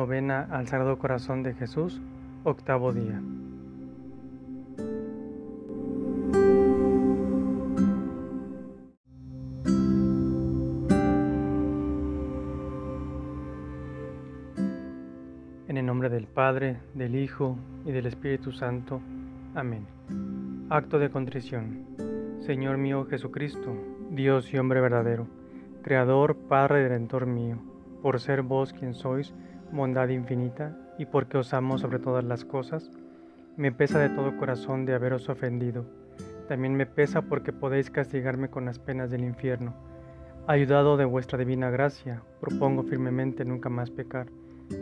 Novena al Sagrado Corazón de Jesús, octavo día. En el nombre del Padre, del Hijo y del Espíritu Santo. Amén. Acto de contrición. Señor mío Jesucristo, Dios y hombre verdadero, Creador, Padre y Redentor mío, por ser vos quien sois, bondad infinita, y porque os amo sobre todas las cosas, me pesa de todo corazón de haberos ofendido. También me pesa porque podéis castigarme con las penas del infierno. Ayudado de vuestra divina gracia, propongo firmemente nunca más pecar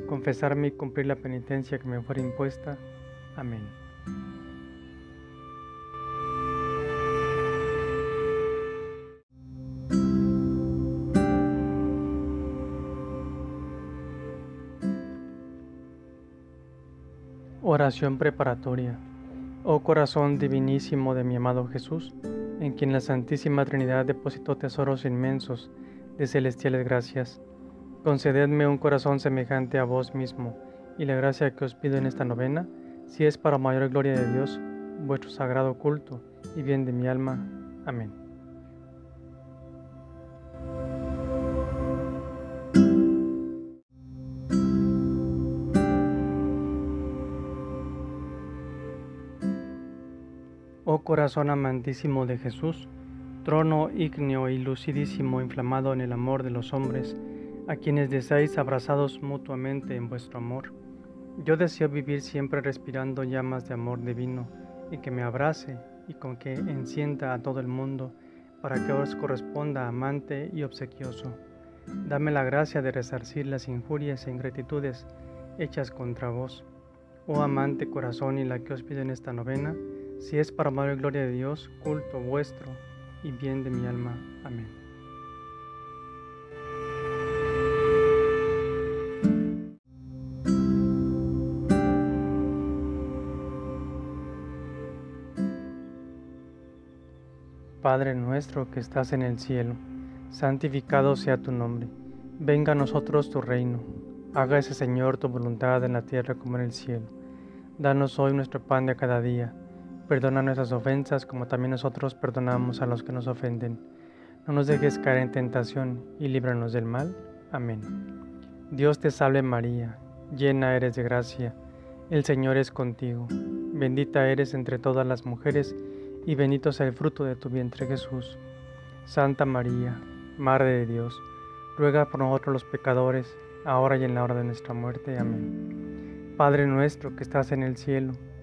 confesarme y cumplir la penitencia que me fuera impuesta. Amén. Oración preparatoria. Oh corazón divinísimo de mi amado Jesús, en quien la Santísima Trinidad depositó tesoros inmensos de celestiales gracias Concededme un corazón semejante a vos mismo, y la gracia que os pido en esta novena, si es para mayor gloria de Dios, vuestro sagrado culto y bien de mi alma. Amén. Oh corazón amantísimo de Jesús, trono ígneo y lucidísimo inflamado en el amor de los hombres, a quienes deseáis abrazados mutuamente en vuestro amor. Yo deseo vivir siempre respirando llamas de amor divino y que me abrace y con que encienda a todo el mundo para que os corresponda amante y obsequioso. Dame la gracia de resarcir las injurias e ingratitudes hechas contra vos. Oh amante corazón y la que os pido en esta novena, si es para amar y gloria de Dios, culto vuestro y bien de mi alma. Amén. Padre nuestro que estás en el cielo, santificado sea tu nombre. Venga a nosotros tu reino. Hágase, Señor, tu voluntad en la tierra como en el cielo. Danos hoy nuestro pan de cada día. Perdona nuestras ofensas como también nosotros perdonamos a los que nos ofenden. No nos dejes caer en tentación y líbranos del mal. Amén. Dios te salve María, llena eres de gracia. El Señor es contigo. Bendita eres entre todas las mujeres y bendito sea el fruto de tu vientre Jesús. Santa María, Madre de Dios, ruega por nosotros los pecadores, ahora y en la hora de nuestra muerte. Amén. Padre nuestro que estás en el cielo,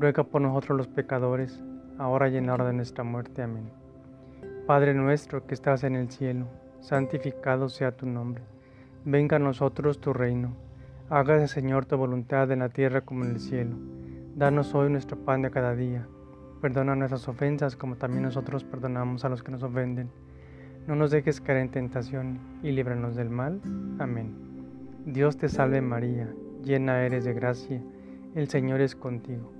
ruega por nosotros los pecadores, ahora y en la hora de nuestra muerte. Amén. Padre nuestro que estás en el cielo, santificado sea tu nombre. Venga a nosotros tu reino. Hágase, Señor, tu voluntad en la tierra como en el cielo. Danos hoy nuestro pan de cada día Perdona nuestras ofensas como también nosotros perdonamos a los que nos ofenden. No nos dejes caer en tentación y líbranos del mal. Amén. Dios te salve María, llena eres de gracia, el Señor es contigo.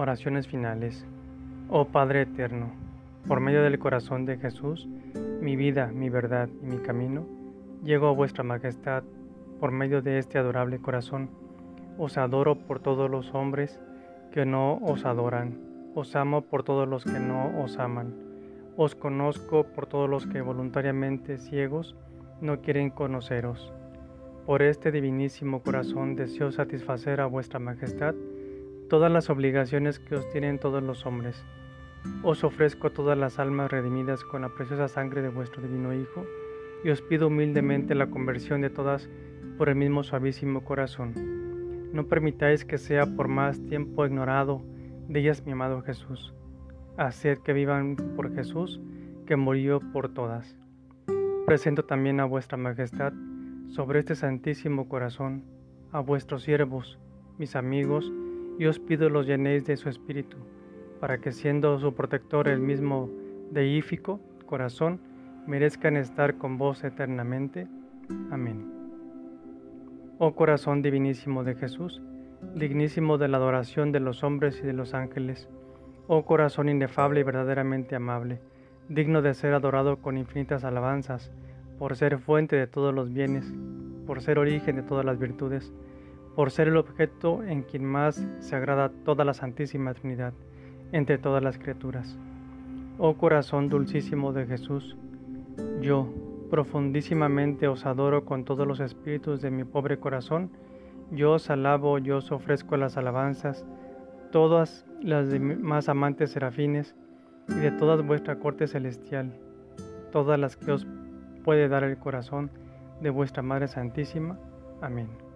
Oraciones finales. Oh Padre Eterno, por medio del corazón de Jesús, mi vida, mi verdad y mi camino, llego a vuestra majestad por medio de este adorable corazón os adoro por todos los hombres que no os adoran. Os amo por todos los que no os aman. Os conozco por todos los que voluntariamente ciegos no quieren conoceros. Por este divinísimo corazón deseo satisfacer a vuestra majestad todas las obligaciones que os tienen todos los hombres. Os ofrezco todas las almas redimidas con la preciosa sangre de vuestro divino Hijo, y os pido humildemente la conversión de todas por el mismo suavísimo corazón. No permitáis que sea por más tiempo ignorado de ellas mi amado Jesús. Haced que vivan por Jesús, que murió por todas. Presento también a vuestra majestad sobre este santísimo corazón, a vuestros siervos, mis amigos, y os pido los llenéis de su espíritu, para que siendo su protector el mismo deífico corazón, merezcan estar con vos eternamente. Amén. Oh corazón divinísimo de Jesús, dignísimo de la adoración de los hombres y de los ángeles, oh corazón inefable y verdaderamente amable, digno de ser adorado con infinitas alabanzas, por ser fuente de todos los bienes, por ser origen de todas las virtudes, por ser el objeto en quien más se agrada toda la Santísima Trinidad entre todas las criaturas. Oh corazón dulcísimo de Jesús, yo profundísimamente os adoro con todos los espíritus de mi pobre corazón, yo os alabo, yo os ofrezco las alabanzas, todas las de más amantes serafines y de toda vuestra corte celestial, todas las que os puede dar el corazón de vuestra Madre Santísima. Amén.